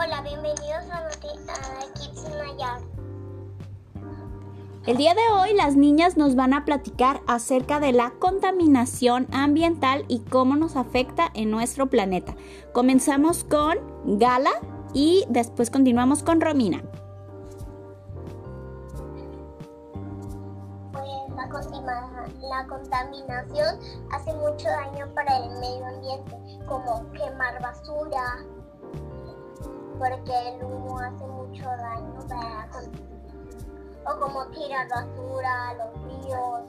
Hola, bienvenidos a, a Kids El día de hoy las niñas nos van a platicar acerca de la contaminación ambiental y cómo nos afecta en nuestro planeta. Comenzamos con Gala y después continuamos con Romina. Pues la contaminación hace mucho daño para el medio ambiente, como quemar basura, porque el humo hace mucho daño para o como tirar basura a los ríos,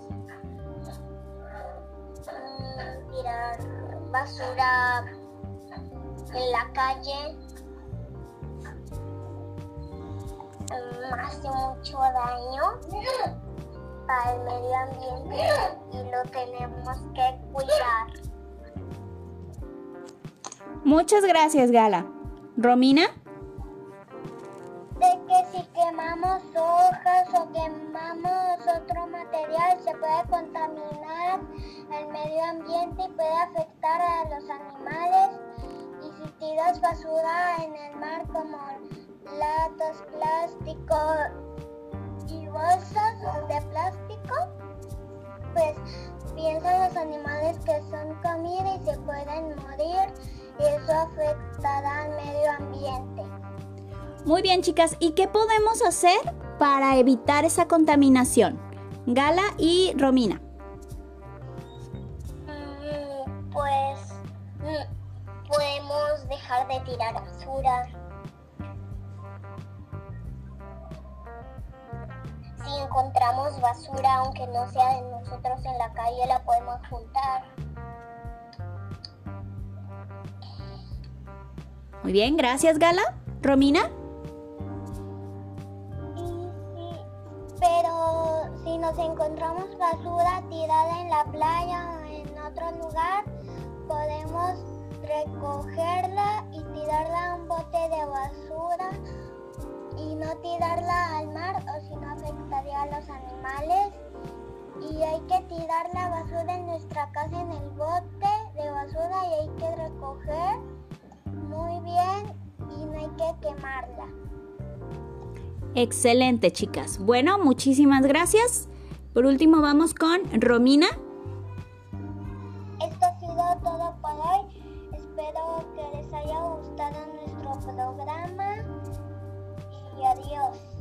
mm, tirar basura en la calle. Mm, hace mucho daño para el medio ambiente y lo tenemos que cuidar. Muchas gracias, Gala. Romina quemamos hojas o quemamos otro material se puede contaminar el medio ambiente y puede afectar a los animales. Y si tiras basura en el mar como latas, plástico y bolsas de plástico, pues piensan los animales que son comida y se pueden morir y eso afectará al medio ambiente. Muy bien, chicas, ¿y qué podemos hacer para evitar esa contaminación? Gala y Romina. Mm, pues mm, podemos dejar de tirar basura. Si encontramos basura, aunque no sea de nosotros en la calle, la podemos juntar. Muy bien, gracias Gala. Romina. Nos encontramos basura tirada en la playa o en otro lugar, podemos recogerla y tirarla a un bote de basura y no tirarla al mar o si no afectaría a los animales. Y hay que tirar la basura en nuestra casa en el bote de basura y hay que recoger muy bien y no hay que quemarla. Excelente, chicas. Bueno, muchísimas gracias. Por último vamos con Romina. Esto ha sido todo por hoy. Espero que les haya gustado nuestro programa y adiós.